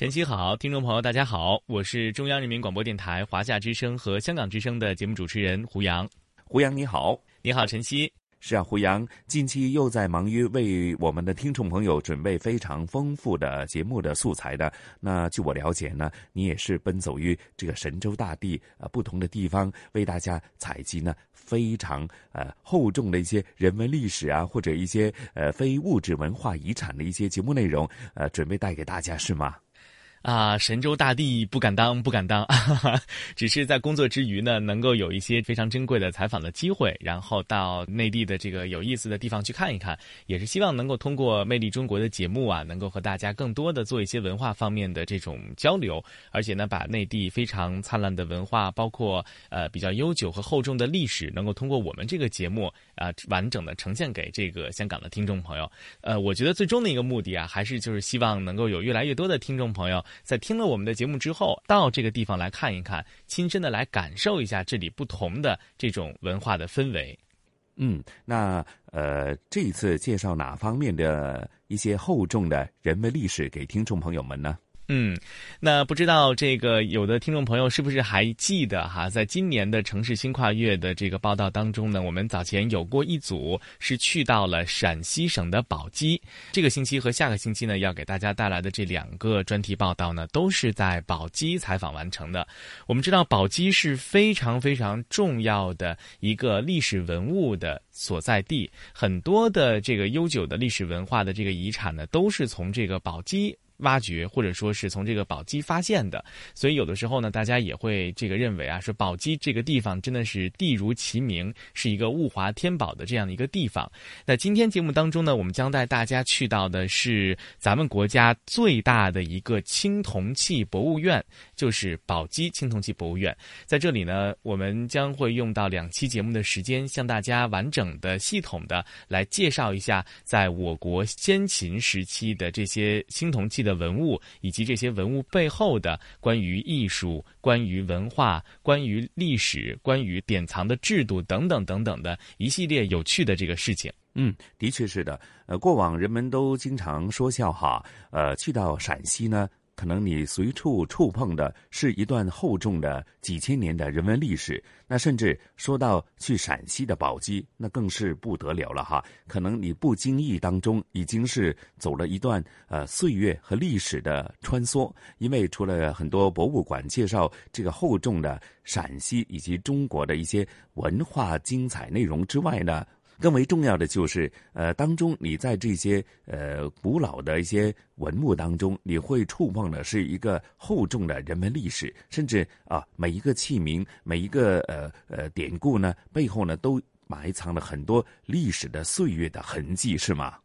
晨曦好，听众朋友大家好，我是中央人民广播电台华夏之声和香港之声的节目主持人胡杨。胡杨你好，你好晨曦。是啊，胡杨近期又在忙于为我们的听众朋友准备非常丰富的节目的素材的。那据我了解呢，你也是奔走于这个神州大地呃不同的地方，为大家采集呢非常呃厚重的一些人文历史啊，或者一些呃非物质文化遗产的一些节目内容，呃，准备带给大家是吗？啊，神州大地不敢当，不敢当，只是在工作之余呢，能够有一些非常珍贵的采访的机会，然后到内地的这个有意思的地方去看一看，也是希望能够通过《魅力中国》的节目啊，能够和大家更多的做一些文化方面的这种交流，而且呢，把内地非常灿烂的文化，包括呃比较悠久和厚重的历史，能够通过我们这个节目啊，完整的呈现给这个香港的听众朋友。呃，我觉得最终的一个目的啊，还是就是希望能够有越来越多的听众朋友。在听了我们的节目之后，到这个地方来看一看，亲身的来感受一下这里不同的这种文化的氛围。嗯，那呃，这一次介绍哪方面的一些厚重的人文历史给听众朋友们呢？嗯，那不知道这个有的听众朋友是不是还记得哈，在今年的城市新跨越的这个报道当中呢，我们早前有过一组是去到了陕西省的宝鸡。这个星期和下个星期呢，要给大家带来的这两个专题报道呢，都是在宝鸡采访完成的。我们知道宝鸡是非常非常重要的一个历史文物的所在地，很多的这个悠久的历史文化的这个遗产呢，都是从这个宝鸡。挖掘或者说是从这个宝鸡发现的，所以有的时候呢，大家也会这个认为啊，说宝鸡这个地方真的是地如其名，是一个物华天宝的这样的一个地方。那今天节目当中呢，我们将带大家去到的是咱们国家最大的一个青铜器博物院，就是宝鸡青铜器博物院。在这里呢，我们将会用到两期节目的时间，向大家完整的、系统的来介绍一下，在我国先秦时期的这些青铜器的。文物以及这些文物背后的关于艺术、关于文化、关于历史、关于典藏的制度等等等等的一系列有趣的这个事情。嗯，的确是的。呃，过往人们都经常说笑哈，呃，去到陕西呢。可能你随处触碰的是一段厚重的几千年的人文历史，那甚至说到去陕西的宝鸡，那更是不得了了哈。可能你不经意当中已经是走了一段呃岁月和历史的穿梭，因为除了很多博物馆介绍这个厚重的陕西以及中国的一些文化精彩内容之外呢。更为重要的就是，呃，当中你在这些呃古老的一些文物当中，你会触碰的是一个厚重的人文历史，甚至啊每一个器皿、每一个呃呃典故呢，背后呢都埋藏了很多历史的岁月的痕迹，是吗？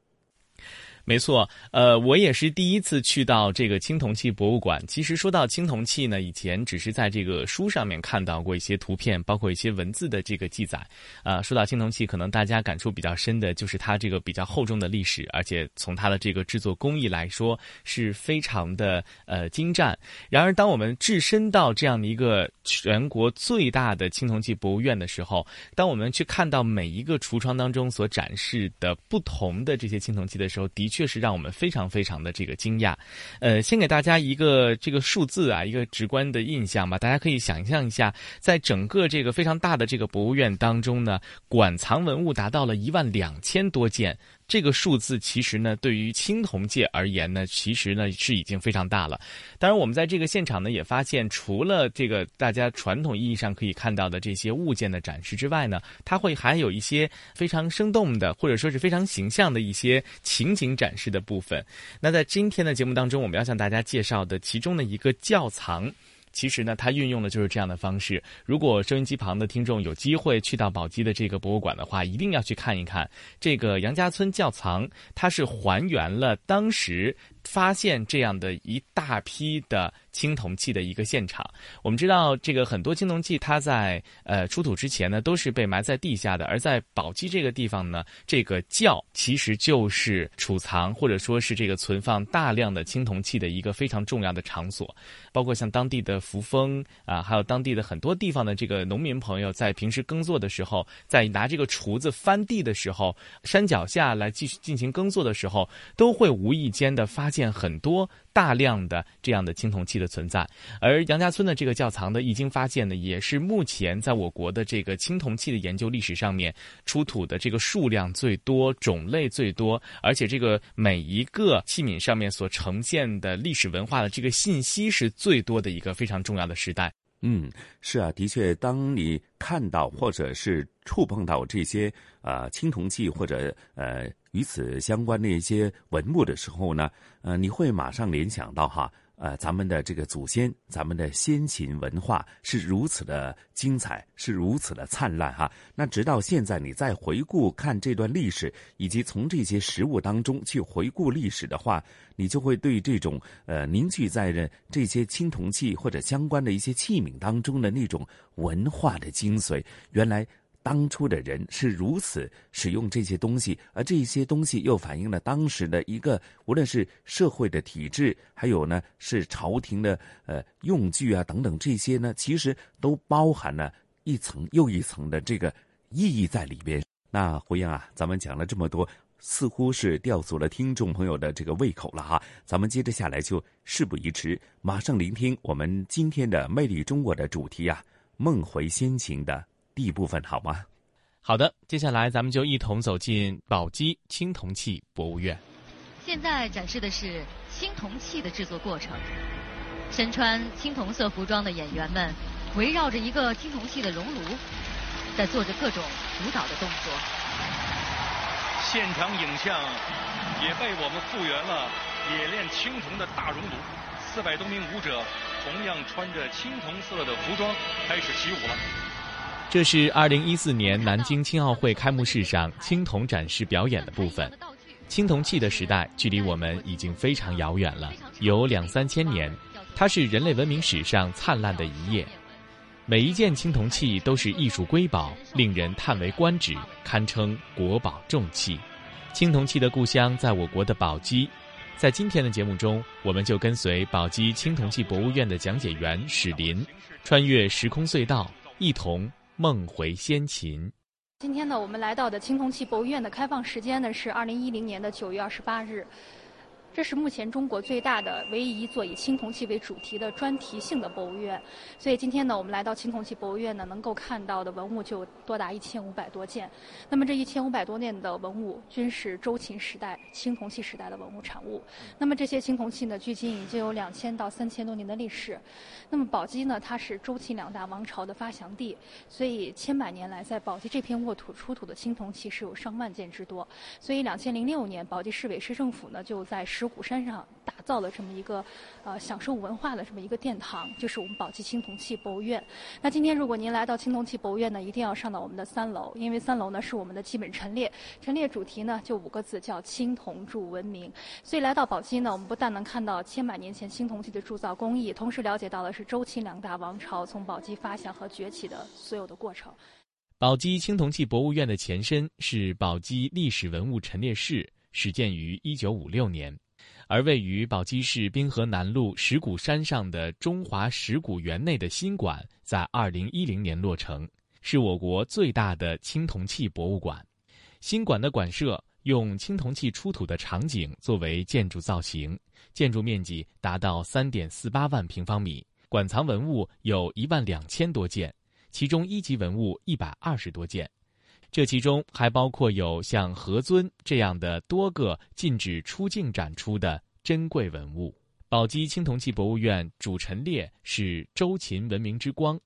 没错，呃，我也是第一次去到这个青铜器博物馆。其实说到青铜器呢，以前只是在这个书上面看到过一些图片，包括一些文字的这个记载。啊，说到青铜器，可能大家感触比较深的就是它这个比较厚重的历史，而且从它的这个制作工艺来说是非常的呃精湛。然而，当我们置身到这样的一个全国最大的青铜器博物院的时候，当我们去看到每一个橱窗当中所展示的不同的这些青铜器的时候，的确。确实让我们非常非常的这个惊讶，呃，先给大家一个这个数字啊，一个直观的印象吧。大家可以想象一下，在整个这个非常大的这个博物院当中呢，馆藏文物达到了一万两千多件，这个数字其实呢，对于青铜界而言呢，其实呢是已经非常大了。当然，我们在这个现场呢也发现，除了这个大家传统意义上可以看到的这些物件的展示之外呢，它会还有一些非常生动的，或者说是非常形象的一些情景展示的部分。那在今天的节目当中，我们要向大家介绍的其中的一个窖藏。其实呢，它运用的就是这样的方式。如果收音机旁的听众有机会去到宝鸡的这个博物馆的话，一定要去看一看这个杨家村窖藏。它是还原了当时发现这样的一大批的。青铜器的一个现场，我们知道这个很多青铜器，它在呃出土之前呢，都是被埋在地下的。而在宝鸡这个地方呢，这个窖其实就是储藏或者说是这个存放大量的青铜器的一个非常重要的场所。包括像当地的扶风啊，还有当地的很多地方的这个农民朋友，在平时耕作的时候，在拿这个锄子翻地的时候，山脚下来继续进行耕作的时候，都会无意间的发现很多。大量的这样的青铜器的存在，而杨家村的这个窖藏的已经发现呢，也是目前在我国的这个青铜器的研究历史上面出土的这个数量最多、种类最多，而且这个每一个器皿上面所呈现的历史文化的这个信息是最多的一个非常重要的时代。嗯，是啊，的确，当你看到或者是触碰到这些啊青铜器或者呃与此相关的一些文物的时候呢，呃，你会马上联想到哈。呃，咱们的这个祖先，咱们的先秦文化是如此的精彩，是如此的灿烂哈。那直到现在，你再回顾看这段历史，以及从这些实物当中去回顾历史的话，你就会对这种呃凝聚在的这些青铜器或者相关的一些器皿当中的那种文化的精髓，原来。当初的人是如此使用这些东西，而这些东西又反映了当时的一个，无论是社会的体制，还有呢是朝廷的呃用具啊等等这些呢，其实都包含了一层又一层的这个意义在里边。那胡英啊，咱们讲了这么多，似乎是吊足了听众朋友的这个胃口了哈。咱们接着下来就事不宜迟，马上聆听我们今天的《魅力中国》的主题啊，梦回先秦的。第一部分好吗？好的，接下来咱们就一同走进宝鸡青铜器博物院。现在展示的是青铜器的制作过程。身穿青铜色服装的演员们围绕着一个青铜器的熔炉，在做着各种舞蹈的动作。现场影像也被我们复原了冶炼青铜的大熔炉，四百多名舞者同样穿着青铜色的服装开始起舞了。这是二零一四年南京青奥会开幕式上青铜展示表演的部分。青铜器的时代距离我们已经非常遥远了，有两三千年。它是人类文明史上灿烂的一页。每一件青铜器都是艺术瑰宝，令人叹为观止，堪称国宝重器。青铜器的故乡在我国的宝鸡。在今天的节目中，我们就跟随宝鸡青铜器博物院的讲解员史林，穿越时空隧道，一同。梦回先秦。今天呢，我们来到的青铜器博物院的开放时间呢是二零一零年的九月二十八日。这是目前中国最大的唯一一座以青铜器为主题的专题性的博物院，所以今天呢，我们来到青铜器博物院呢，能够看到的文物就多达一千五百多件。那么这一千五百多件的文物均是周秦时代青铜器时代的文物产物。那么这些青铜器呢，距今已经有两千到三千多年的历史。那么宝鸡呢，它是周秦两大王朝的发祥地，所以千百年来在宝鸡这片沃土出土的青铜器是有上万件之多。所以两千零六年，宝鸡市委市政府呢就在十石鼓山上打造了这么一个，呃，享受文化的这么一个殿堂，就是我们宝鸡青铜器博物院。那今天如果您来到青铜器博物院呢，一定要上到我们的三楼，因为三楼呢是我们的基本陈列，陈列主题呢就五个字，叫青铜铸文明。所以来到宝鸡呢，我们不但能看到千百年前青铜器的铸造工艺，同时了解到的是周秦两大王朝从宝鸡发祥和崛起的所有的过程。宝鸡青铜器博物院的前身是宝鸡历史文物陈列室，始建于一九五六年。而位于宝鸡市滨河南路石鼓山上的中华石鼓园内的新馆，在二零一零年落成，是我国最大的青铜器博物馆。新馆的馆舍用青铜器出土的场景作为建筑造型，建筑面积达到三点四八万平方米，馆藏文物有一万两千多件，其中一级文物一百二十多件。这其中还包括有像何尊这样的多个禁止出境展出的珍贵文物。宝鸡青铜器博物院主陈列是周秦文明之光，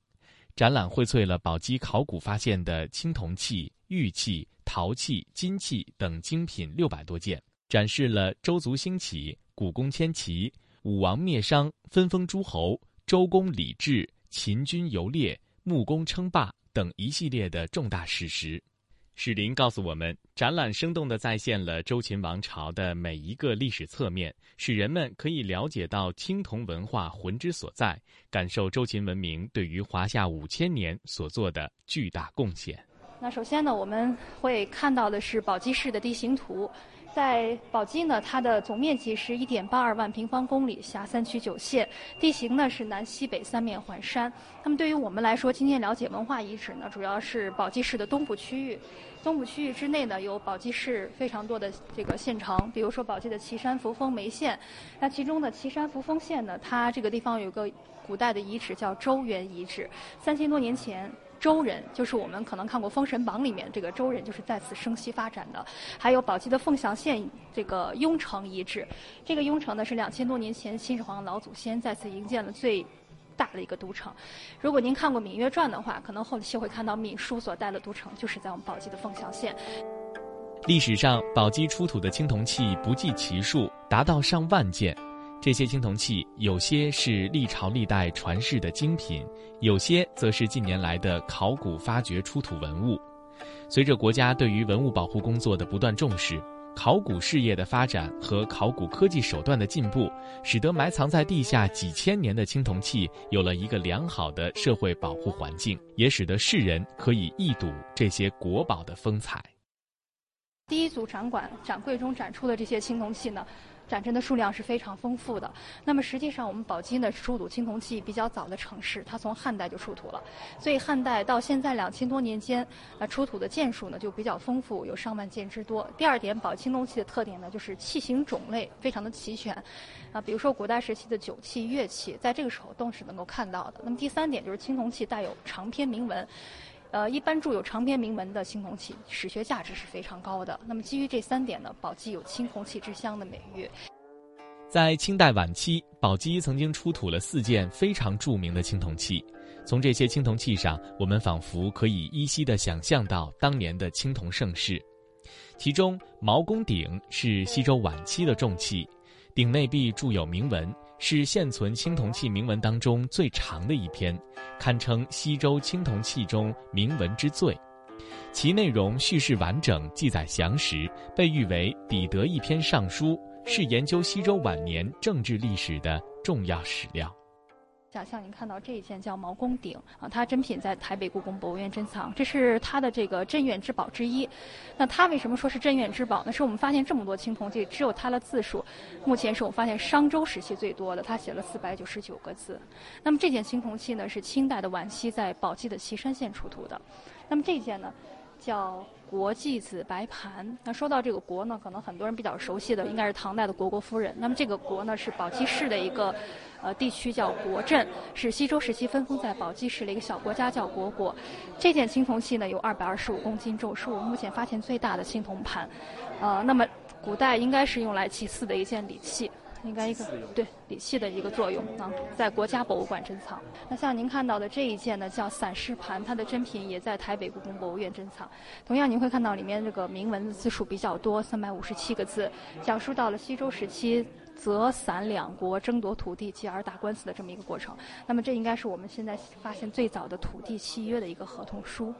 展览荟萃了宝鸡考古发现的青铜器、玉器、陶器、金器等精品六百多件，展示了周族兴起、古公迁齐、武王灭商、分封诸侯、周公礼制、秦军游猎、穆公称霸等一系列的重大史实。史林告诉我们，展览生动地再现了周秦王朝的每一个历史侧面，使人们可以了解到青铜文化魂之所在，感受周秦文明对于华夏五千年所做的巨大贡献。那首先呢，我们会看到的是宝鸡市的地形图。在宝鸡呢，它的总面积是一点八二万平方公里，辖三区九县，地形呢是南西北三面环山。那么对于我们来说，今天了解文化遗址呢，主要是宝鸡市的东部区域。东部区域之内呢，有宝鸡市非常多的这个县城，比如说宝鸡的岐山、扶风、梅县。那其中的岐山、扶风县呢，它这个地方有个古代的遗址叫周原遗址，三千多年前。周人就是我们可能看过《封神榜》里面这个周人，就是在此生息发展的。还有宝鸡的凤翔县这个雍城遗址，这个雍城呢是两千多年前秦始皇老祖先在此营建了最大的一个都城。如果您看过《芈月传》的话，可能后期会看到芈姝所带的都城就是在我们宝鸡的凤翔县。历史上，宝鸡出土的青铜器不计其数，达到上万件。这些青铜器有些是历朝历代传世的精品，有些则是近年来的考古发掘出土文物。随着国家对于文物保护工作的不断重视，考古事业的发展和考古科技手段的进步，使得埋藏在地下几千年的青铜器有了一个良好的社会保护环境，也使得世人可以一睹这些国宝的风采。第一组展馆展柜中展出的这些青铜器呢？展陈的数量是非常丰富的。那么实际上，我们宝鸡呢是出土青铜器比较早的城市，它从汉代就出土了。所以汉代到现在两千多年间，呃，出土的件数呢就比较丰富，有上万件之多。第二点，宝青铜器的特点呢就是器型种类非常的齐全，啊，比如说古代时期的酒器、乐器，在这个时候都是能够看到的。那么第三点就是青铜器带有长篇铭文。呃，一般铸有长篇铭文的青铜器，史学价值是非常高的。那么基于这三点呢，宝鸡有“青铜器之乡”的美誉。在清代晚期，宝鸡曾经出土了四件非常著名的青铜器。从这些青铜器上，我们仿佛可以依稀地想象到当年的青铜盛世。其中，毛公鼎是西周晚期的重器，鼎内壁铸有铭文。是现存青铜器铭文当中最长的一篇，堪称西周青铜器中铭文之最。其内容叙事完整，记载详实，被誉为彼得一篇尚书，是研究西周晚年政治历史的重要史料。想象您看到这一件叫毛公鼎啊，它珍品在台北故宫博物院珍藏，这是它的这个镇院之宝之一。那它为什么说是镇院之宝呢？是我们发现这么多青铜器，只有它的字数，目前是我们发现商周时期最多的，它写了四百九十九个字。那么这件青铜器呢，是清代的晚期在宝鸡的岐山县出土的。那么这件呢，叫。国祭子白盘。那说到这个国呢，可能很多人比较熟悉的应该是唐代的虢国夫人。那么这个国呢，是宝鸡市的一个呃地区叫国镇，是西周时期分封在宝鸡市的一个小国家叫虢国。这件青铜器呢，有二百二十五公斤重，是我们目前发现最大的青铜盘。呃，那么古代应该是用来祭祀的一件礼器。应该一个对礼器的一个作用啊，在国家博物馆珍藏。那像您看到的这一件呢，叫散氏盘，它的珍品也在台北故宫博物院珍藏。同样，您会看到里面这个铭文的字数比较多，三百五十七个字，讲述到了西周时期泽散两国争夺土地，继而打官司的这么一个过程。那么，这应该是我们现在发现最早的土地契约的一个合同书。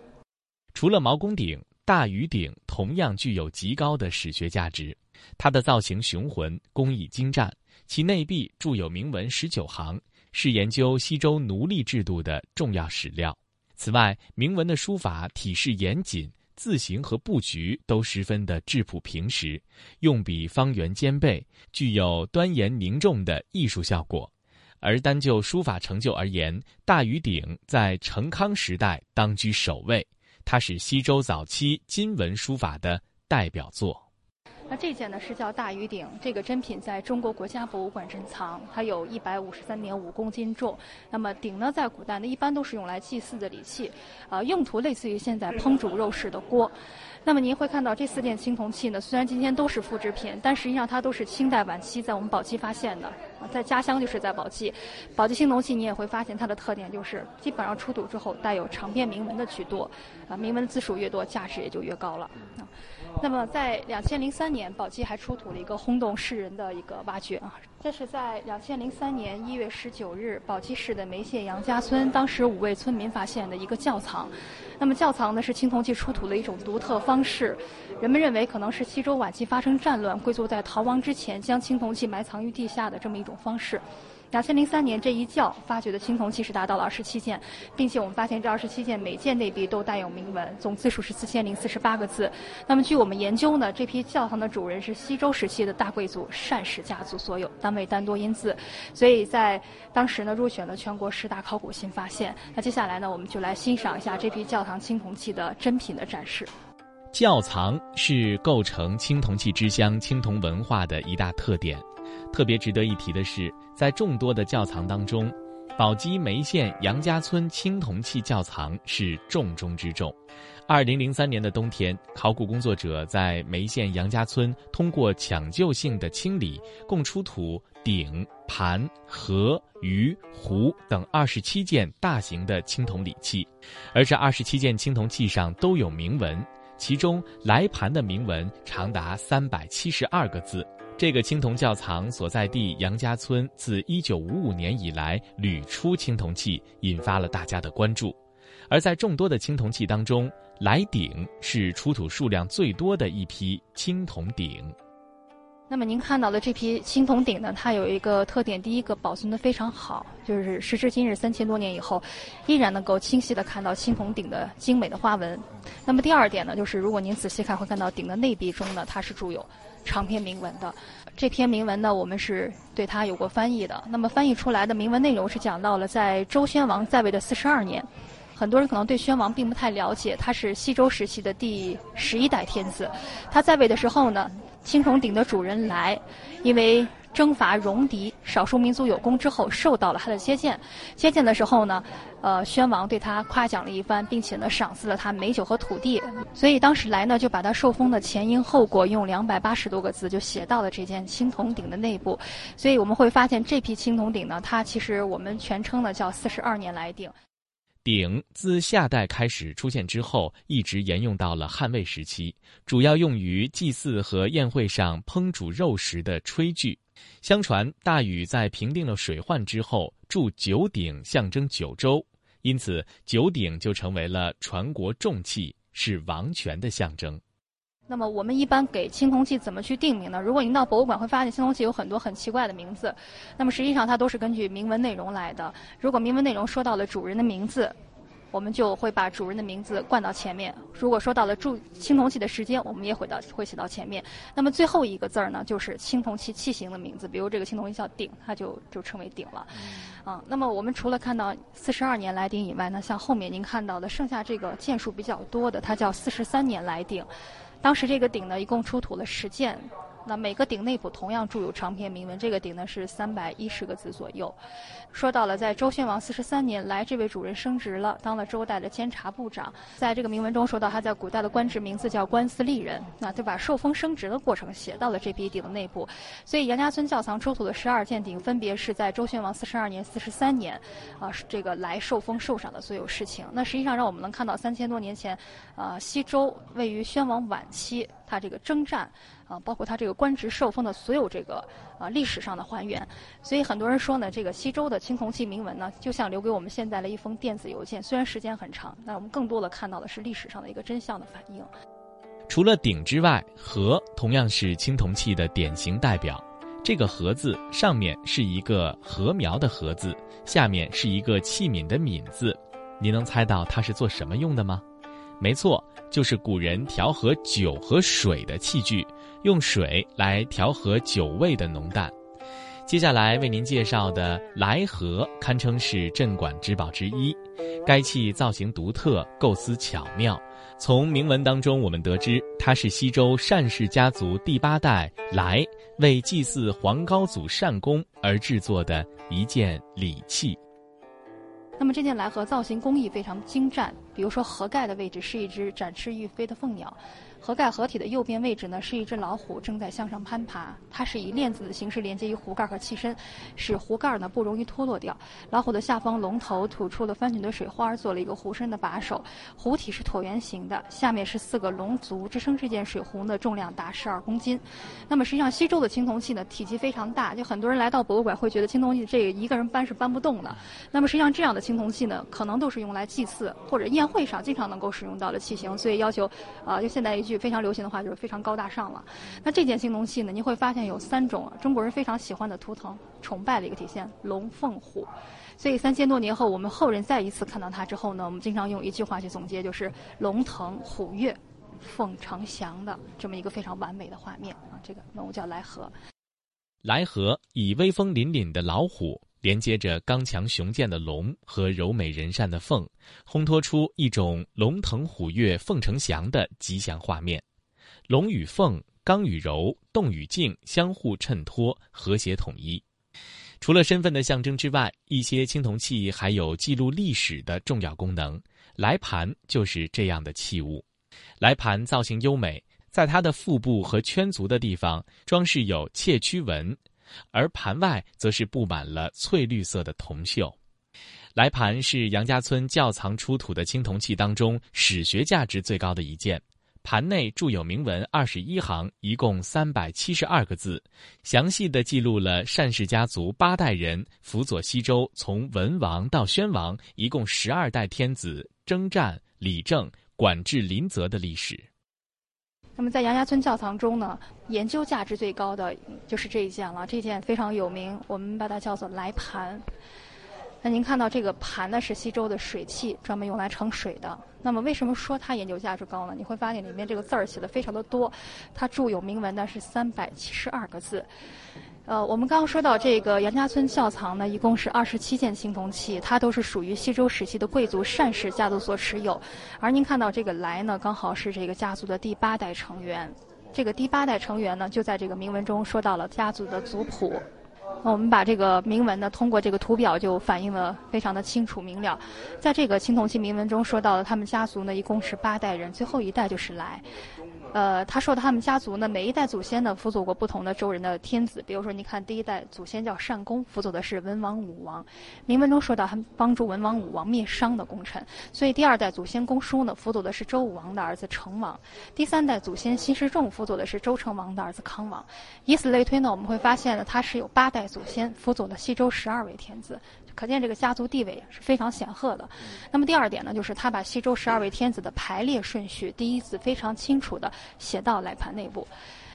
除了毛公鼎。大禹鼎同样具有极高的史学价值，它的造型雄浑，工艺精湛，其内壁铸有铭文十九行，是研究西周奴隶制度的重要史料。此外，铭文的书法体式严谨，字形和布局都十分的质朴平实，用笔方圆兼备，具有端严凝重的艺术效果。而单就书法成就而言，大禹鼎在成康时代当居首位。它是西周早期金文书法的代表作。那这件呢是叫大禹鼎，这个珍品在中国国家博物馆珍藏，它有一百五十三点五公斤重。那么鼎呢，在古代呢一般都是用来祭祀的礼器，啊，用途类似于现在烹煮肉食的锅。那么您会看到这四件青铜器呢，虽然今天都是复制品，但实际上它都是清代晚期在我们宝鸡发现的。在家乡就是在宝鸡，宝鸡青铜器你也会发现它的特点就是基本上出土之后带有长篇铭文的居多，啊，铭文字数越多，价值也就越高了。那么在两千零三年，宝鸡还出土了一个轰动世人的一个挖掘啊，这是在两千零三年一月十九日，宝鸡市的梅县杨家村，当时五位村民发现的一个窖藏。那么窖藏呢是青铜器出土的一种独特方式，人们认为可能是西周晚期发生战乱，贵族在逃亡之前将青铜器埋藏于地下的这么一种方式。两千零三年这一窖发掘的青铜器是达到了二十七件，并且我们发现这二十七件每件内壁都带有铭文，总字数是四千零四十八个字。那么据我们研究呢，这批窖藏的主人是西周时期的大贵族单氏家族所有，单位单多音字，所以在当时呢入选了全国十大考古新发现。那接下来呢，我们就来欣赏一下这批窖藏青铜器的珍品的展示。窖藏是构成青铜器之乡青铜文化的一大特点。特别值得一提的是，在众多的窖藏当中，宝鸡梅县杨家村青铜器窖藏是重中之重。二零零三年的冬天，考古工作者在梅县杨家村通过抢救性的清理，共出土鼎、盘、盒、盂、壶等二十七件大型的青铜礼器，而这二十七件青铜器上都有铭文，其中来盘的铭文长达三百七十二个字。这个青铜窖藏所在地杨家村，自一九五五年以来屡出青铜器，引发了大家的关注。而在众多的青铜器当中，来鼎是出土数量最多的一批青铜鼎。那么您看到的这批青铜鼎呢，它有一个特点，第一个保存的非常好，就是时至今日三千多年以后，依然能够清晰的看到青铜鼎的精美的花纹。那么第二点呢，就是如果您仔细看，会看到鼎的内壁中呢，它是铸有。长篇铭文的这篇铭文呢，我们是对它有过翻译的。那么翻译出来的铭文内容是讲到了在周宣王在位的四十二年，很多人可能对宣王并不太了解，他是西周时期的第十一代天子。他在位的时候呢，青铜鼎的主人来，因为。征伐戎狄，少数民族有功之后，受到了他的接见。接见的时候呢，呃，宣王对他夸奖了一番，并且呢，赏赐了他美酒和土地。所以当时来呢，就把他受封的前因后果用两百八十多个字就写到了这件青铜鼎的内部。所以我们会发现，这批青铜鼎呢，它其实我们全称呢叫四十二年来鼎。鼎自夏代开始出现之后，一直沿用到了汉魏时期，主要用于祭祀和宴会上烹煮肉食的炊具。相传大禹在平定了水患之后，铸九鼎象征九州，因此九鼎就成为了传国重器，是王权的象征。那么我们一般给青铜器怎么去定名呢？如果您到博物馆会发现青铜器有很多很奇怪的名字，那么实际上它都是根据铭文内容来的。如果铭文内容说到了主人的名字。我们就会把主人的名字冠到前面。如果说到了铸青铜器的时间，我们也会到会写到前面。那么最后一个字儿呢，就是青铜器器型的名字。比如这个青铜器叫鼎，它就就称为鼎了。啊，那么我们除了看到四十二年来鼎以外呢，像后面您看到的剩下这个件数比较多的，它叫四十三年来鼎。当时这个鼎呢，一共出土了十件。那每个鼎内部同样铸有长篇铭文，这个鼎呢是三百一十个字左右。说到了在周宣王四十三年来，这位主人升职了，当了周代的监察部长。在这个铭文中说到，他在古代的官职名字叫官司吏人，那就把受封升职的过程写到了这批鼎的内部。所以杨家村窖藏出土的十二件鼎，分别是在周宣王四十二年、四十三年，啊，这个来受封受赏的所有事情。那实际上让我们能看到三千多年前，啊，西周位于宣王晚期，他这个征战。啊，包括他这个官职受封的所有这个啊历史上的还原，所以很多人说呢，这个西周的青铜器铭文呢，就像留给我们现在的一封电子邮件，虽然时间很长，但我们更多的看到的是历史上的一个真相的反映。除了鼎之外，盒同样是青铜器的典型代表。这个盒字上面是一个禾苗的禾字，下面是一个器皿的皿字，你能猜到它是做什么用的吗？没错，就是古人调和酒和水的器具。用水来调和酒味的浓淡。接下来为您介绍的来和堪称是镇馆之宝之一，该器造型独特，构思巧妙。从铭文当中，我们得知它是西周单氏家族第八代来为祭祀皇高祖单公而制作的一件礼器。那么这件来和造型工艺非常精湛，比如说盒盖的位置是一只展翅欲飞的凤鸟。盒盖合体的右边位置呢，是一只老虎正在向上攀爬。它是以链子的形式连接于壶盖和器身，使壶盖呢不容易脱落掉。老虎的下方龙头吐出了翻卷的水花，做了一个壶身的把手。壶体是椭圆形的，下面是四个龙足支撑这件水壶呢，重量达十二公斤。那么实际上西周的青铜器呢，体积非常大，就很多人来到博物馆会觉得青铜器这个一个人搬是搬不动的。那么实际上这样的青铜器呢，可能都是用来祭祀或者宴会上经常能够使用到的器型，所以要求啊，就现在一句。非常流行的话就是非常高大上了。那这件青铜器呢，您会发现有三种中国人非常喜欢的图腾，崇拜的一个体现：龙、凤、虎。所以三千多年后，我们后人再一次看到它之后呢，我们经常用一句话去总结，就是“龙腾虎跃，凤呈祥”的这么一个非常完美的画面啊。这个文物叫来和。来和以威风凛凛的老虎。连接着刚强雄健的龙和柔美人善的凤，烘托出一种龙腾虎跃、凤呈祥的吉祥画面。龙与凤、刚与柔、动与静相互衬托，和谐统一。除了身份的象征之外，一些青铜器还有记录历史的重要功能。来盘就是这样的器物。来盘造型优美，在它的腹部和圈足的地方装饰有窃曲纹。而盘外则是布满了翠绿色的铜锈。来盘是杨家村窖藏出土的青铜器当中史学价值最高的一件。盘内铸有铭文二十一行，一共三百七十二个字，详细的记录了单氏家族八代人辅佐西周从文王到宣王，一共十二代天子征战、理政、管制临泽的历史。那么在杨家村教堂中呢，研究价值最高的就是这一件了。这件非常有名，我们把它叫做来盘。那您看到这个盘呢，是西周的水器，专门用来盛水的。那么为什么说它研究价值高呢？你会发现里面这个字儿写的非常的多，它铸有铭文呢是三百七十二个字。呃，我们刚刚说到这个杨家村窖藏呢，一共是二十七件青铜器，它都是属于西周时期的贵族善氏家族所持有。而您看到这个来呢，刚好是这个家族的第八代成员。这个第八代成员呢，就在这个铭文中说到了家族的族谱。那我们把这个铭文呢，通过这个图表就反映的非常的清楚明了。在这个青铜器铭文中说到了，他们家族呢一共是八代人，最后一代就是来。呃，他说他们家族呢，每一代祖先呢辅佐过不同的周人的天子。比如说，你看第一代祖先叫单公，辅佐的是文王、武王。铭文中说到，他们帮助文王、武王灭商的功臣。所以第二代祖先公叔呢，辅佐的是周武王的儿子成王。第三代祖先辛世仲辅佐的是周成王的儿子康王。以此类推呢，我们会发现呢，他是有八代祖先辅佐了西周十二位天子。可见这个家族地位是非常显赫的。那么第二点呢，就是他把西周十二位天子的排列顺序，第一次非常清楚的写到来盘内部。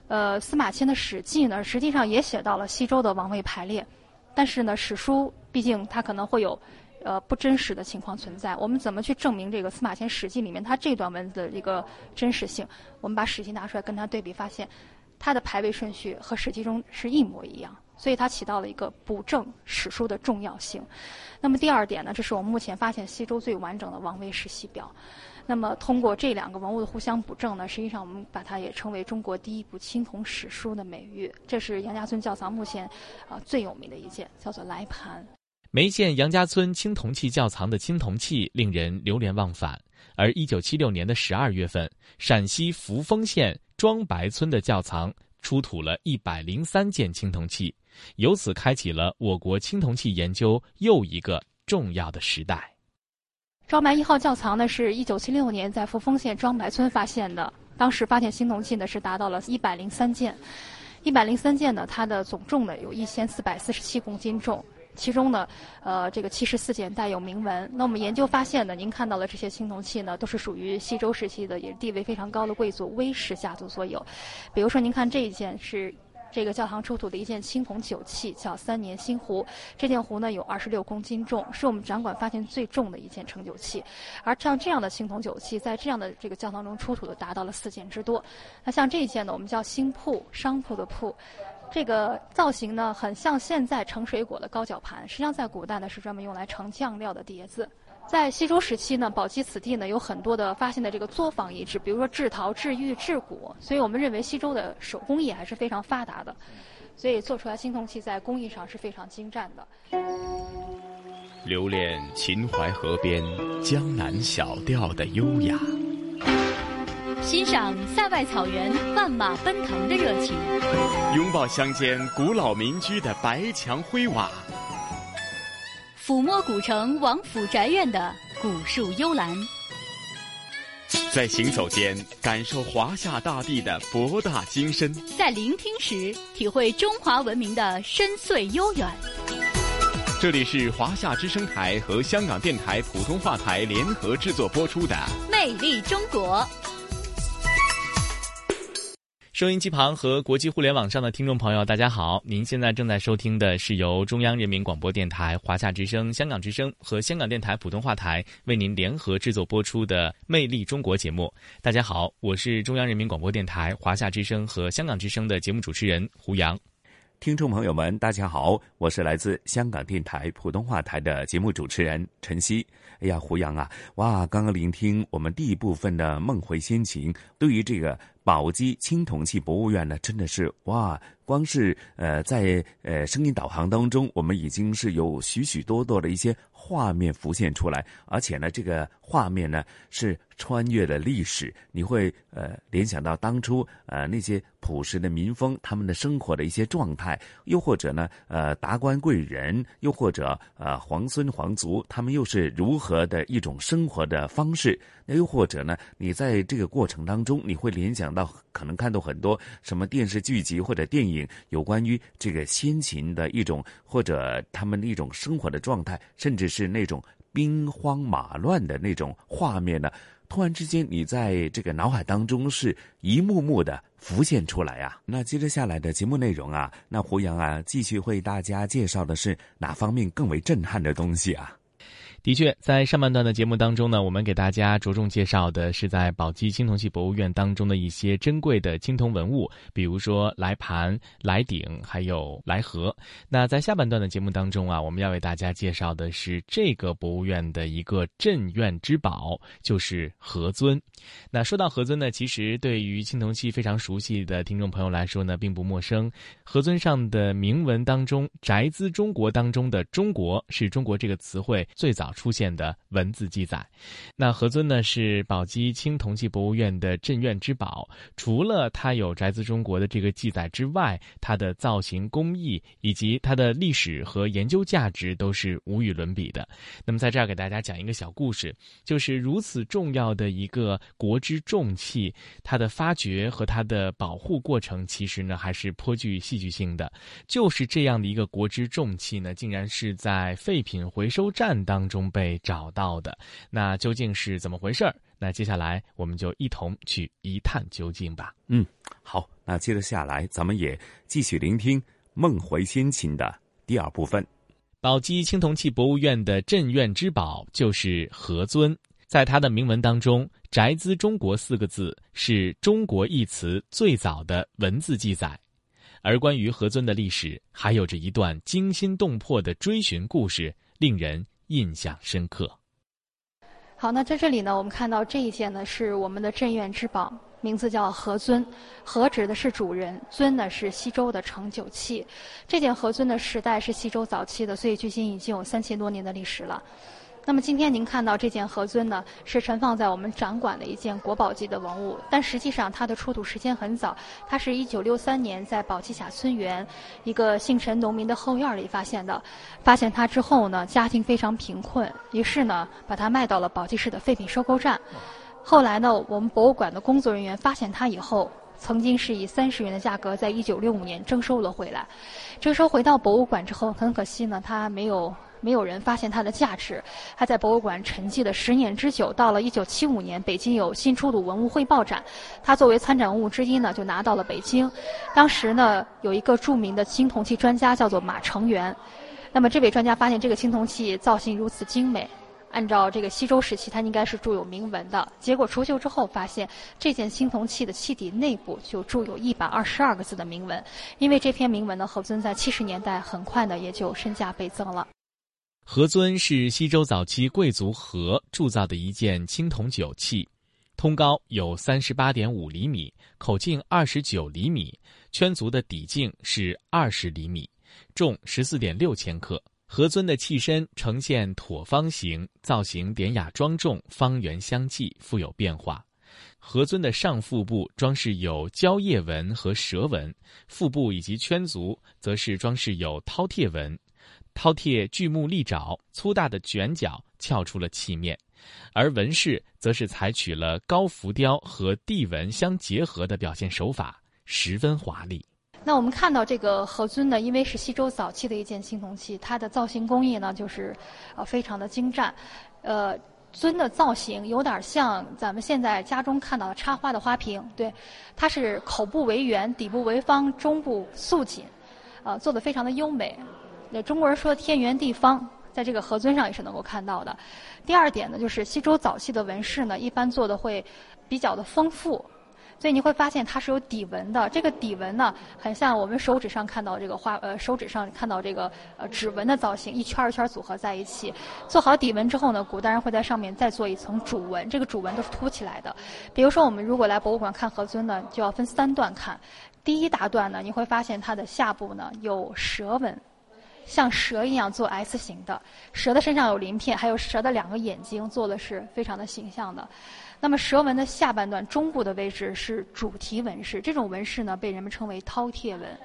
呃，司马迁的《史记》呢，实际上也写到了西周的王位排列，但是呢，史书毕竟它可能会有呃不真实的情况存在。我们怎么去证明这个司马迁《史记》里面他这段文字的一个真实性？我们把《史记》拿出来跟他对比，发现他的排位顺序和《史记》中是一模一样。所以它起到了一个补正史书的重要性。那么第二点呢，这是我们目前发现西周最完整的王位世系表。那么通过这两个文物的互相补正呢，实际上我们把它也称为中国第一部青铜史书的美誉。这是杨家村窖藏目前啊最有名的一件，叫做来盘。每件杨家村青铜器窖藏的青铜器令人流连忘返。而一九七六年的十二月份，陕西扶风县庄白村的窖藏出土了一百零三件青铜器。由此开启了我国青铜器研究又一个重要的时代。庄白一号窖藏呢，是一九七六年在扶风县庄白村发现的。当时发现青铜器呢，是达到了一百零三件。一百零三件呢，它的总重呢，有一千四百四十七公斤重。其中呢，呃，这个七十四件带有铭文。那我们研究发现呢，您看到的这些青铜器呢，都是属于西周时期的，也是地位非常高的贵族威氏家族所有。比如说，您看这一件是。这个教堂出土的一件青铜酒器叫三年新壶，这件壶呢有二十六公斤重，是我们展馆发现最重的一件盛酒器。而像这样的青铜酒器，在这样的这个教堂中出土的达到了四件之多。那像这一件呢，我们叫新铺商铺的铺。这个造型呢，很像现在盛水果的高脚盘，实际上在古代呢是专门用来盛酱料的碟子。在西周时期呢，宝鸡此地呢有很多的发现的这个作坊遗址，比如说制陶、制玉、制骨，所以我们认为西周的手工艺还是非常发达的，所以做出来青铜器在工艺上是非常精湛的。留恋秦淮河边江南小调的优雅，欣赏塞外草原万马奔腾的热情，拥抱乡间古老民居的白墙灰瓦。抚摸古城王府宅院的古树幽兰，在行走间感受华夏大地的博大精深，在聆听时体会中华文明的深邃悠远。这里是华夏之声台和香港电台普通话台联合制作播出的《魅力中国》。收音机旁和国际互联网上的听众朋友，大家好！您现在正在收听的是由中央人民广播电台、华夏之声、香港之声和香港电台普通话台为您联合制作播出的《魅力中国》节目。大家好，我是中央人民广播电台、华夏之声和香港之声的节目主持人胡杨。听众朋友们，大家好，我是来自香港电台普通话台的节目主持人陈曦。哎呀，胡杨啊，哇，刚刚聆听我们第一部分的《梦回先秦》，对于这个。宝鸡青铜器博物院呢，真的是哇！光是呃，在呃声音导航当中，我们已经是有许许多多的一些画面浮现出来，而且呢，这个画面呢是穿越了历史，你会呃联想到当初呃那些朴实的民风，他们的生活的一些状态，又或者呢呃达官贵人，又或者呃皇孙皇族，他们又是如何的一种生活的方式？那又或者呢，你在这个过程当中，你会联想。到可能看到很多什么电视剧集或者电影，有关于这个先秦的一种或者他们的一种生活的状态，甚至是那种兵荒马乱的那种画面呢？突然之间，你在这个脑海当中是一幕幕的浮现出来啊！那接着下来的节目内容啊，那胡杨啊，继续为大家介绍的是哪方面更为震撼的东西啊？的确，在上半段的节目当中呢，我们给大家着重介绍的是在宝鸡青铜器博物院当中的一些珍贵的青铜文物，比如说来盘、来鼎，还有来盒。那在下半段的节目当中啊，我们要为大家介绍的是这个博物院的一个镇院之宝，就是何尊。那说到何尊呢，其实对于青铜器非常熟悉的听众朋友来说呢，并不陌生。何尊上的铭文当中，“宅兹中国”当中的“中国”是中国这个词汇最早。出现的文字记载，那何尊呢是宝鸡青铜器博物院的镇院之宝。除了它有宅兹中国的这个记载之外，它的造型工艺以及它的历史和研究价值都是无与伦比的。那么在这儿给大家讲一个小故事，就是如此重要的一个国之重器，它的发掘和它的保护过程，其实呢还是颇具戏剧性的。就是这样的一个国之重器呢，竟然是在废品回收站当中。被找到的那究竟是怎么回事儿？那接下来我们就一同去一探究竟吧。嗯，好，那接着下来，咱们也继续聆听《梦回先秦》的第二部分。宝鸡青铜器博物院的镇院之宝就是何尊，在它的铭文当中，“宅兹中国”四个字是中国一词最早的文字记载，而关于何尊的历史，还有着一段惊心动魄的追寻故事，令人。印象深刻。好，那在这里呢，我们看到这一件呢是我们的镇院之宝，名字叫何尊。何指的是主人，尊呢是西周的盛酒器。这件何尊的时代是西周早期的，所以距今已经有三千多年的历史了。那么今天您看到这件盒尊呢，是陈放在我们展馆的一件国宝级的文物，但实际上它的出土时间很早，它是一九六三年在宝鸡峡村园一个姓陈农民的后院里发现的。发现它之后呢，家庭非常贫困，于是呢把它卖到了宝鸡市的废品收购站。后来呢，我们博物馆的工作人员发现它以后，曾经是以三十元的价格在一九六五年征收了回来。征收回到博物馆之后，很可惜呢，它没有。没有人发现它的价值，它在博物馆沉寂了十年之久。到了一九七五年，北京有新出土文物汇报展，它作为参展物之一呢，就拿到了北京。当时呢，有一个著名的青铜器专家叫做马成元，那么这位专家发现这个青铜器造型如此精美。按照这个西周时期，它应该是铸有铭文的。结果除锈之后，发现这件青铜器的器底内部就铸有一百二十二个字的铭文。因为这篇铭文呢，何尊在七十年代很快呢也就身价倍增了。何尊是西周早期贵族何铸造的一件青铜酒器，通高有三十八点五厘米，口径二十九厘米，圈足的底径是二十厘米，重十四点六千克。何尊的器身呈现椭方形，造型典雅庄重，方圆相继，富有变化。何尊的上腹部装饰有蕉叶纹和蛇纹，腹部以及圈足则是装饰有饕餮纹。饕餮巨目利爪，粗大的卷角翘出了器面，而纹饰则是采取了高浮雕和地纹相结合的表现手法，十分华丽。那我们看到这个何尊呢，因为是西周早期的一件青铜器，它的造型工艺呢就是呃非常的精湛，呃尊的造型有点像咱们现在家中看到的插花的花瓶，对，它是口部为圆，底部为方，中部素锦，呃做的非常的优美。那中国人说天圆地方，在这个何尊上也是能够看到的。第二点呢，就是西周早期的纹饰呢，一般做的会比较的丰富，所以你会发现它是有底纹的。这个底纹呢，很像我们手指上看到这个花，呃，手指上看到这个呃指纹的造型，一圈一圈组合在一起。做好底纹之后呢，古代人会在上面再做一层主纹，这个主纹都是凸起来的。比如说，我们如果来博物馆看何尊呢，就要分三段看。第一大段呢，你会发现它的下部呢有蛇纹。像蛇一样做 S 型的，蛇的身上有鳞片，还有蛇的两个眼睛，做的是非常的形象的。那么蛇纹的下半段中部的位置是主题纹饰，这种纹饰呢被人们称为饕餮纹。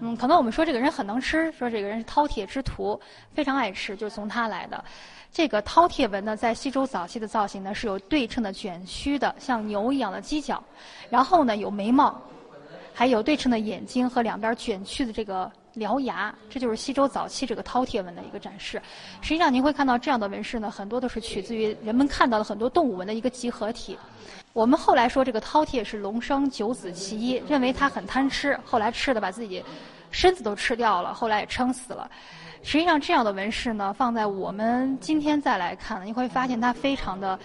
嗯，可能我们说这个人很能吃，说这个人是饕餮之徒，非常爱吃，就是从他来的。这个饕餮纹呢，在西周早期的造型呢是有对称的卷曲的，像牛一样的犄角，然后呢有眉毛，还有对称的眼睛和两边卷曲的这个。獠牙，这就是西周早期这个饕餮纹的一个展示。实际上，您会看到这样的纹饰呢，很多都是取自于人们看到的很多动物纹的一个集合体。我们后来说这个饕餮是龙生九子其一，认为它很贪吃，后来吃的把自己身子都吃掉了，后来也撑死了。实际上，这样的纹饰呢，放在我们今天再来看，你会发现它非常的。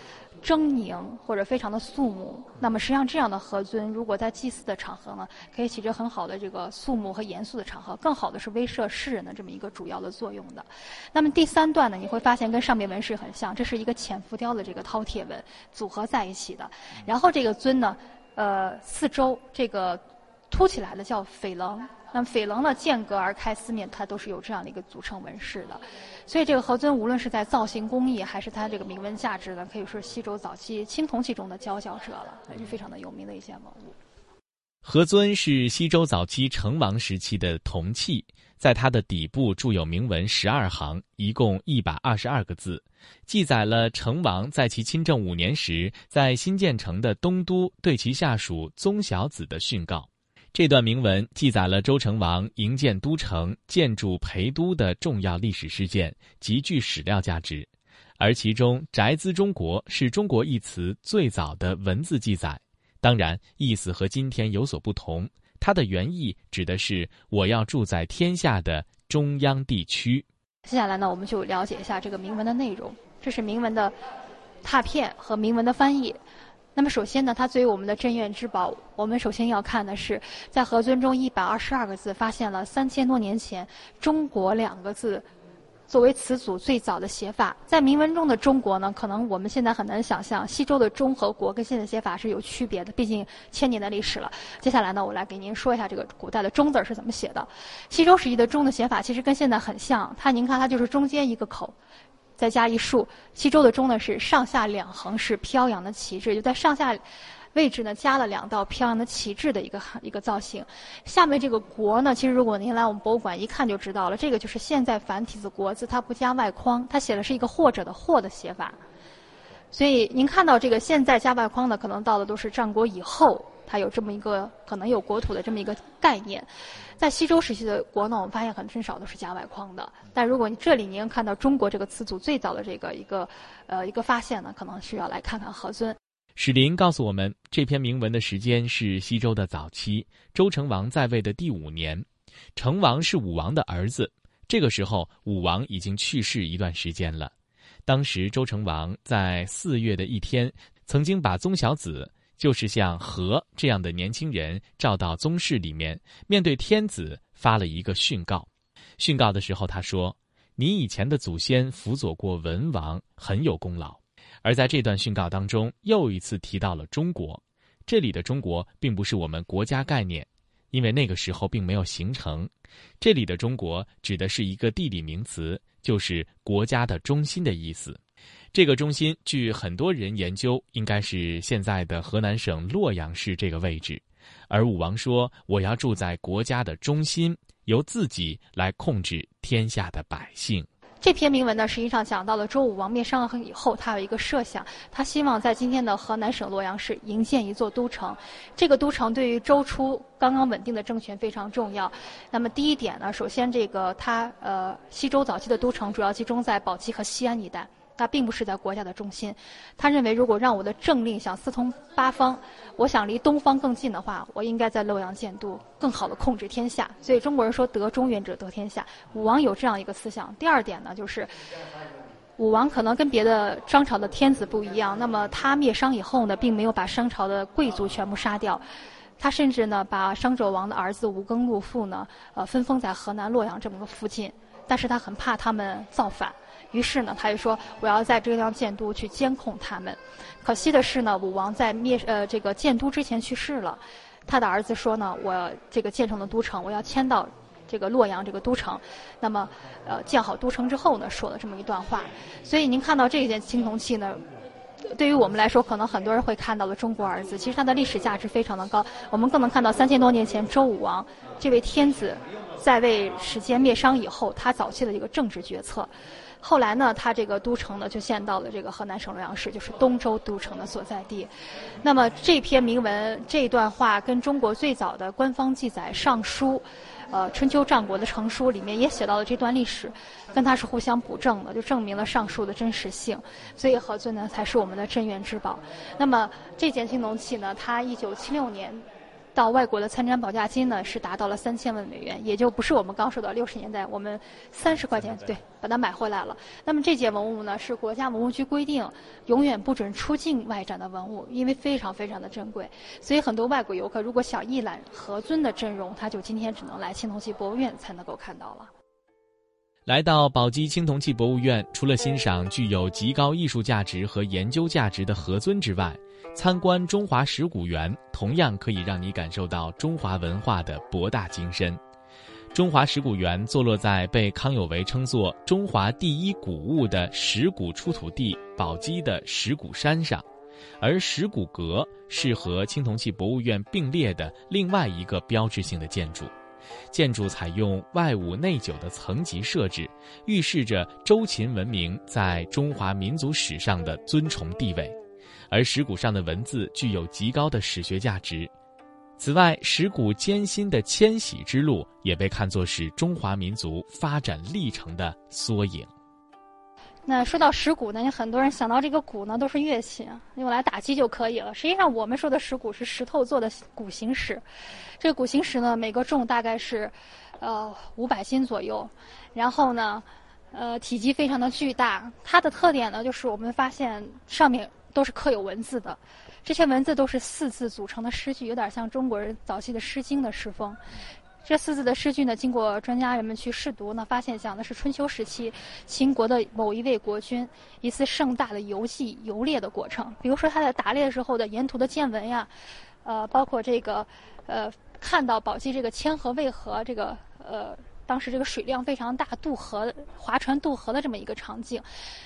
狰狞或者非常的肃穆，那么实际上这样的何尊，如果在祭祀的场合呢，可以起着很好的这个肃穆和严肃的场合，更好的是威慑世人的这么一个主要的作用的。那么第三段呢，你会发现跟上面纹饰很像，这是一个浅浮雕的这个饕餮纹组合在一起的。然后这个尊呢，呃，四周这个凸起来的叫翡棱。那么翡棱呢，间隔而开，四面它都是有这样的一个组成纹饰的，所以这个何尊无论是在造型工艺还是它这个铭文价值呢，可以说西周早期青铜器中的佼佼者了，也是非常的有名的一件文物。何尊是西周早期成王时期的铜器，在它的底部铸有铭文十二行，一共一百二十二个字，记载了成王在其亲政五年时，在新建成的东都对其下属宗小子的训告。这段铭文记载了周成王营建都城、建筑陪都的重要历史事件，极具史料价值。而其中“宅兹中国”是中国一词最早的文字记载，当然意思和今天有所不同。它的原意指的是我要住在天下的中央地区。接下来呢，我们就了解一下这个铭文的内容。这是铭文的拓片和铭文的翻译。那么首先呢，它作为我们的镇院之宝，我们首先要看的是，在何尊中一百二十二个字，发现了三千多年前“中国”两个字作为词组最早的写法。在铭文中的“中国”呢，可能我们现在很难想象，西周的“中”和“国”跟现在写法是有区别的，毕竟千年的历史了。接下来呢，我来给您说一下这个古代的“中”字是怎么写的。西周时期的“中”的写法其实跟现在很像，它您看它就是中间一个口。再加一竖，西周的钟呢是上下两横是飘扬的旗帜，就在上下位置呢加了两道飘扬的旗帜的一个一个造型。下面这个国呢，其实如果您来我们博物馆一看就知道了，这个就是现在繁体字国字，它不加外框，它写的是一个或者的或的写法。所以您看到这个现在加外框的，可能到的都是战国以后。它有这么一个可能有国土的这么一个概念，在西周时期的国呢，我们发现很很少都是加外框的。但如果你这里您看到“中国”这个词组最早的这个一个呃一个发现呢，可能是要来看看何尊。史林告诉我们，这篇铭文的时间是西周的早期，周成王在位的第五年，成王是武王的儿子。这个时候，武王已经去世一段时间了。当时周成王在四月的一天，曾经把宗小子，就是像和这样的年轻人，召到宗室里面，面对天子发了一个训告。训告的时候，他说：“你以前的祖先辅佐过文王，很有功劳。”而在这段训告当中，又一次提到了中国。这里的中国并不是我们国家概念，因为那个时候并没有形成。这里的中国指的是一个地理名词，就是国家的中心的意思。这个中心，据很多人研究，应该是现在的河南省洛阳市这个位置。而武王说：“我要住在国家的中心，由自己来控制天下的百姓。”这篇铭文呢，实际上讲到了周武王灭商以后，他有一个设想，他希望在今天的河南省洛阳市营建一座都城。这个都城对于周初刚刚稳定的政权非常重要。那么第一点呢，首先这个他呃西周早期的都城主要集中在宝鸡和西安一带。他并不是在国家的中心，他认为如果让我的政令想四通八方，我想离东方更近的话，我应该在洛阳建都，更好的控制天下。所以中国人说得中原者得天下，武王有这样一个思想。第二点呢，就是武王可能跟别的商朝的天子不一样，那么他灭商以后呢，并没有把商朝的贵族全部杀掉，他甚至呢把商纣王的儿子武庚禄父呢，呃分封在河南洛阳这么个附近，但是他很怕他们造反。于是呢，他就说我要在这个地方建都去监控他们。可惜的是呢，武王在灭呃这个建都之前去世了。他的儿子说呢，我这个建成的都城，我要迁到这个洛阳这个都城。那么，呃，建好都城之后呢，说了这么一段话。所以您看到这件青铜器呢，对于我们来说，可能很多人会看到了中国儿子。其实它的历史价值非常的高。我们更能看到三千多年前周武王这位天子在位时间灭商以后，他早期的一个政治决策。后来呢，他这个都城呢就建到了这个河南省洛阳市，就是东周都城的所在地。那么这篇铭文这段话跟中国最早的官方记载《尚书》，呃春秋战国的成书里面也写到了这段历史，跟它是互相补正的，就证明了《尚书》的真实性。所以何尊呢才是我们的镇院之宝。那么这件青铜器呢，它一九七六年。到外国的参展保价金呢是达到了三千万美元，也就不是我们刚说的六十年代我们三十块钱对把它买回来了。那么这件文物呢是国家文物局规定永远不准出境外展的文物，因为非常非常的珍贵，所以很多外国游客如果想一览何尊的真容，他就今天只能来青铜器博物院才能够看到了。来到宝鸡青铜器博物院，除了欣赏具有极高艺术价值和研究价值的何尊之外，参观中华石鼓园同样可以让你感受到中华文化的博大精深。中华石鼓园坐落在被康有为称作中华第一古物的石鼓出土地宝鸡的石鼓山上，而石鼓阁是和青铜器博物院并列的另外一个标志性的建筑。建筑采用外五内九的层级设置，预示着周秦文明在中华民族史上的尊崇地位。而石鼓上的文字具有极高的史学价值。此外，石鼓艰辛的迁徙之路也被看作是中华民族发展历程的缩影。那说到石鼓呢，有很多人想到这个鼓呢都是乐器，用来打击就可以了。实际上，我们说的石鼓是石头做的鼓形石。这个鼓形石呢，每个重大概是，呃，五百斤左右。然后呢，呃，体积非常的巨大。它的特点呢，就是我们发现上面。都是刻有文字的，这些文字都是四字组成的诗句，有点像中国人早期的《诗经》的诗风。这四字的诗句呢，经过专家人们去试读呢，发现讲的是春秋时期秦国的某一位国君一次盛大的游记游猎的过程。比如说他在打猎的时候的沿途的见闻呀，呃，包括这个呃，看到宝鸡这个千河渭河这个呃。当时这个水量非常大，渡河划船渡河的这么一个场景，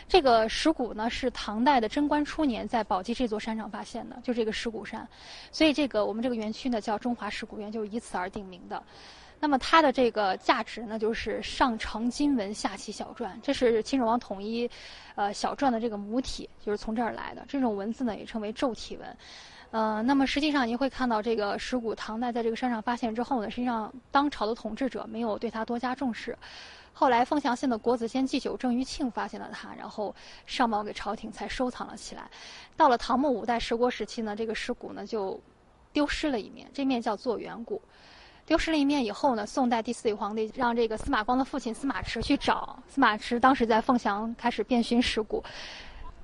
这个石鼓呢是唐代的贞观初年在宝鸡这座山上发现的，就这个石鼓山，所以这个我们这个园区呢叫中华石鼓园，就是以此而定名的。那么它的这个价值呢，就是上承金文，下启小篆，这是秦始皇统一呃小篆的这个母体，就是从这儿来的。这种文字呢也称为皱体文。呃，那么实际上您会看到，这个石鼓唐代在这个山上发现之后呢，实际上当朝的统治者没有对它多加重视。后来凤翔县的国子监祭酒郑余庆发现了它，然后上报给朝廷，才收藏了起来。到了唐末五代十国时期呢，这个石鼓呢就丢失了一面，这面叫做元鼓。丢失了一面以后呢，宋代第四位皇帝让这个司马光的父亲司马池去找。司马池当时在凤翔开始遍寻石鼓，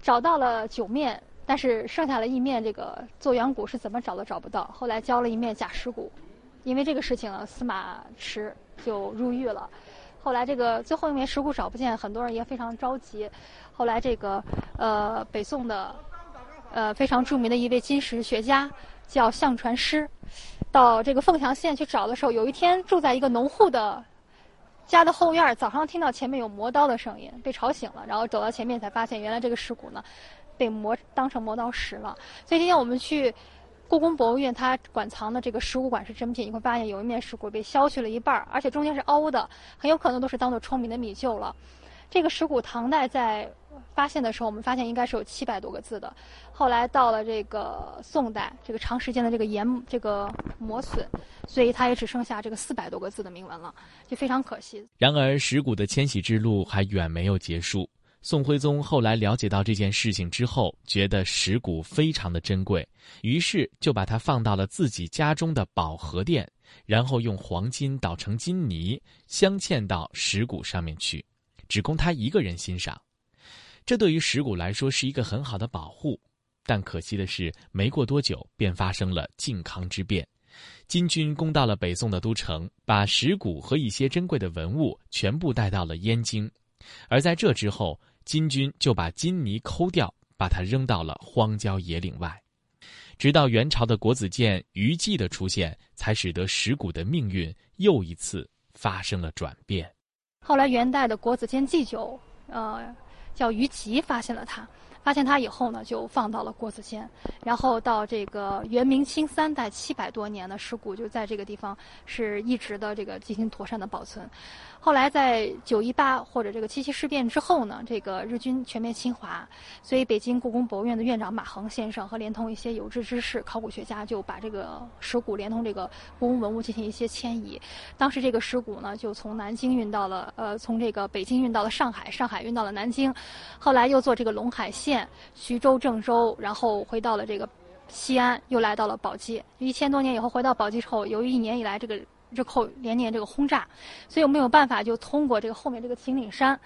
找到了九面，但是剩下了一面这个做圆鼓是怎么找都找不到。后来交了一面假石鼓，因为这个事情呢，司马池就入狱了。后来这个最后一面石鼓找不见，很多人也非常着急。后来这个呃北宋的呃非常著名的一位金石学家叫向传师。到这个凤翔县去找的时候，有一天住在一个农户的家的后院，早上听到前面有磨刀的声音，被吵醒了，然后走到前面才发现，原来这个石鼓呢被磨当成磨刀石了。所以今天我们去故宫博物院，它馆藏的这个石鼓馆是真品，你会发现有一面石鼓被削去了一半，而且中间是凹的，很有可能都是当做聪明的米臼了。这个石鼓唐代在发现的时候，我们发现应该是有七百多个字的。后来到了这个宋代，这个长时间的这个研这个磨损，所以它也只剩下这个四百多个字的铭文了，就非常可惜。然而，石鼓的迁徙之路还远没有结束。宋徽宗后来了解到这件事情之后，觉得石鼓非常的珍贵，于是就把它放到了自己家中的宝和殿，然后用黄金捣成金泥，镶嵌到石鼓上面去。只供他一个人欣赏，这对于石鼓来说是一个很好的保护。但可惜的是，没过多久便发生了靖康之变，金军攻到了北宋的都城，把石鼓和一些珍贵的文物全部带到了燕京。而在这之后，金军就把金泥抠掉，把它扔到了荒郊野岭外。直到元朝的国子监于季的出现，才使得石鼓的命运又一次发生了转变。后来元代的国子监祭酒，呃，叫于吉发现了它。发现它以后呢，就放到了国子监，然后到这个元明清三代七百多年的石鼓就在这个地方是一直的这个进行妥善的保存。后来在九一八或者这个七七事变之后呢，这个日军全面侵华，所以北京故宫博物院的院长马恒先生和连同一些有志之士、考古学家就把这个石鼓连同这个故宫文物进行一些迁移。当时这个石鼓呢，就从南京运到了呃，从这个北京运到了上海，上海运到了南京，后来又坐这个陇海线、徐州、郑州，然后回到了这个西安，又来到了宝鸡。一千多年以后回到宝鸡之后，由于一年以来这个。日寇连年这个轰炸，所以我没有办法就通过这个后面这个秦岭山，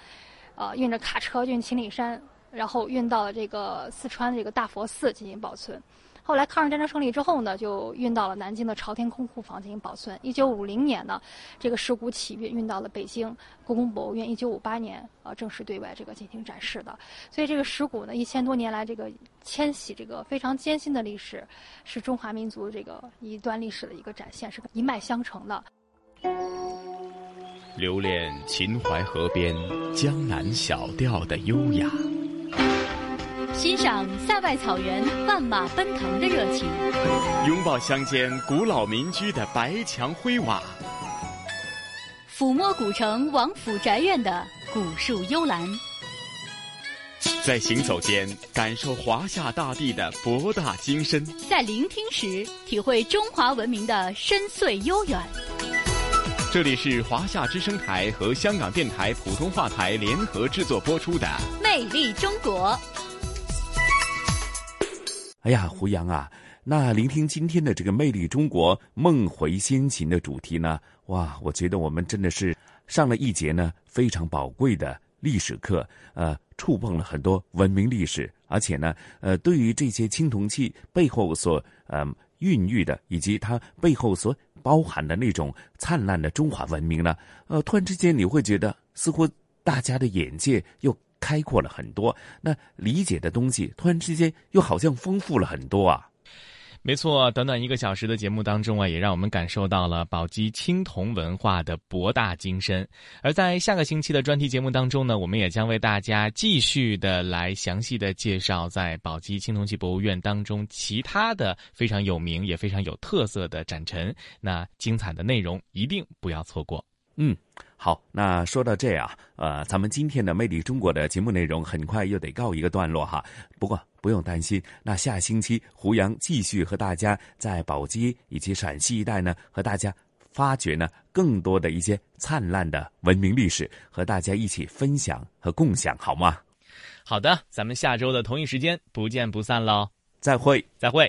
呃，运着卡车运秦岭山，然后运到了这个四川这个大佛寺进行保存。后来抗日战争胜利之后呢，就运到了南京的朝天空库房进行保存。一九五零年呢，这个石鼓起运运到了北京故宫博物院。一九五八年，呃，正式对外这个进行展示的。所以这个石鼓呢，一千多年来这个迁徙这个非常艰辛的历史，是中华民族这个一段历史的一个展现，是一脉相承的。留恋秦淮河边江南小调的优雅。欣赏塞外草原万马奔腾的热情，拥抱乡间古老民居的白墙灰瓦，抚摸古城王府宅院的古树幽兰，在行走间感受华夏大地的博大精深，在聆听时体会中华文明的深邃悠远。这里是华夏之声台和香港电台普通话台联合制作播出的《魅力中国》。哎呀，胡杨啊，那聆听今天的这个《魅力中国梦回先秦》的主题呢，哇，我觉得我们真的是上了一节呢非常宝贵的历史课，呃，触碰了很多文明历史，而且呢，呃，对于这些青铜器背后所呃孕育的，以及它背后所包含的那种灿烂的中华文明呢，呃，突然之间你会觉得，似乎大家的眼界又。开阔了很多，那理解的东西突然之间又好像丰富了很多啊！没错，短短一个小时的节目当中啊，也让我们感受到了宝鸡青铜文化的博大精深。而在下个星期的专题节目当中呢，我们也将为大家继续的来详细的介绍在宝鸡青铜器博物院当中其他的非常有名也非常有特色的展陈。那精彩的内容一定不要错过。嗯。好，那说到这啊，呃，咱们今天的《魅力中国》的节目内容很快又得告一个段落哈。不过不用担心，那下星期胡杨继续和大家在宝鸡以及陕西一带呢，和大家发掘呢更多的一些灿烂的文明历史，和大家一起分享和共享，好吗？好的，咱们下周的同一时间不见不散喽！再会，再会。